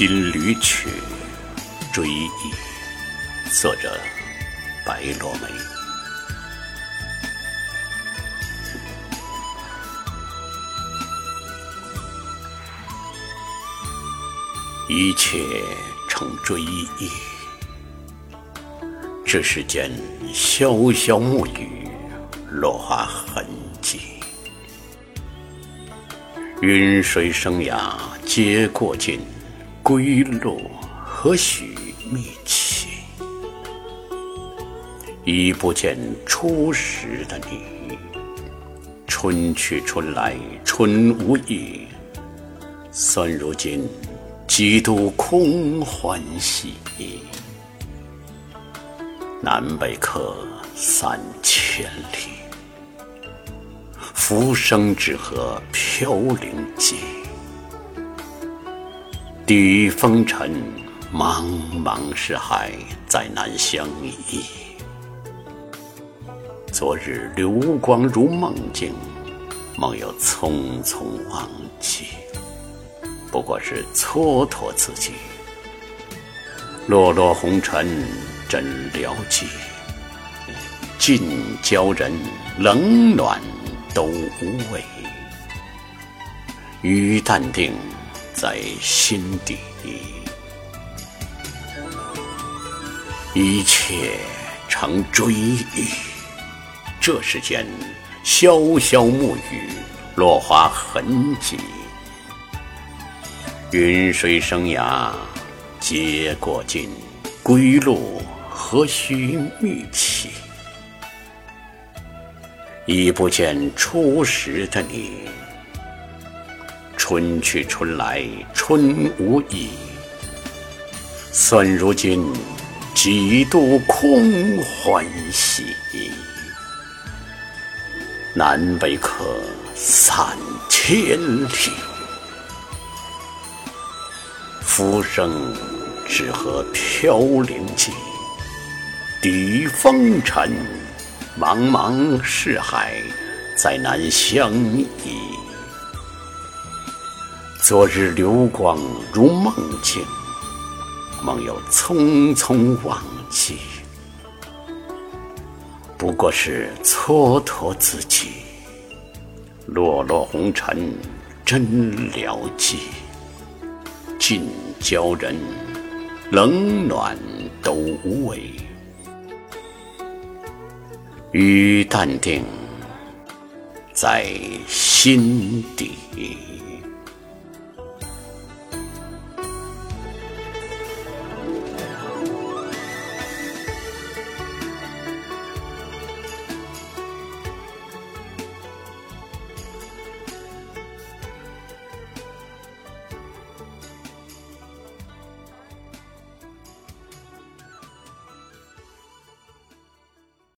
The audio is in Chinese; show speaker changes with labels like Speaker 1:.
Speaker 1: 金缕曲追忆，作者白落梅。一切成追忆，这世间潇潇暮雨，落花痕迹。云水生涯皆过尽，归路何须觅期？已不见初时的你，春去春来春无意，算如今几度空欢喜。南北客三千里。浮生只合飘零际，地狱风尘，茫茫是海，再难相依。昨日流光如梦境，梦又匆匆忘记，不过是蹉跎自己。落落红尘真了寂，近交人，冷暖。都无味，雨淡定在心底，一切成追忆。这世间潇潇暮雨，落花痕迹，云水生涯皆过尽，归路何须觅起？已不见初时的你，春去春来春无意，算如今几度空欢喜。南北客三千里，浮生只合飘零际，抵风尘。茫茫世海，再难相依。昨日流光如梦境，梦又匆匆忘记。不过是蹉跎自己，落落红尘真了寂。尽教人，冷暖都无味。雨淡定在心底。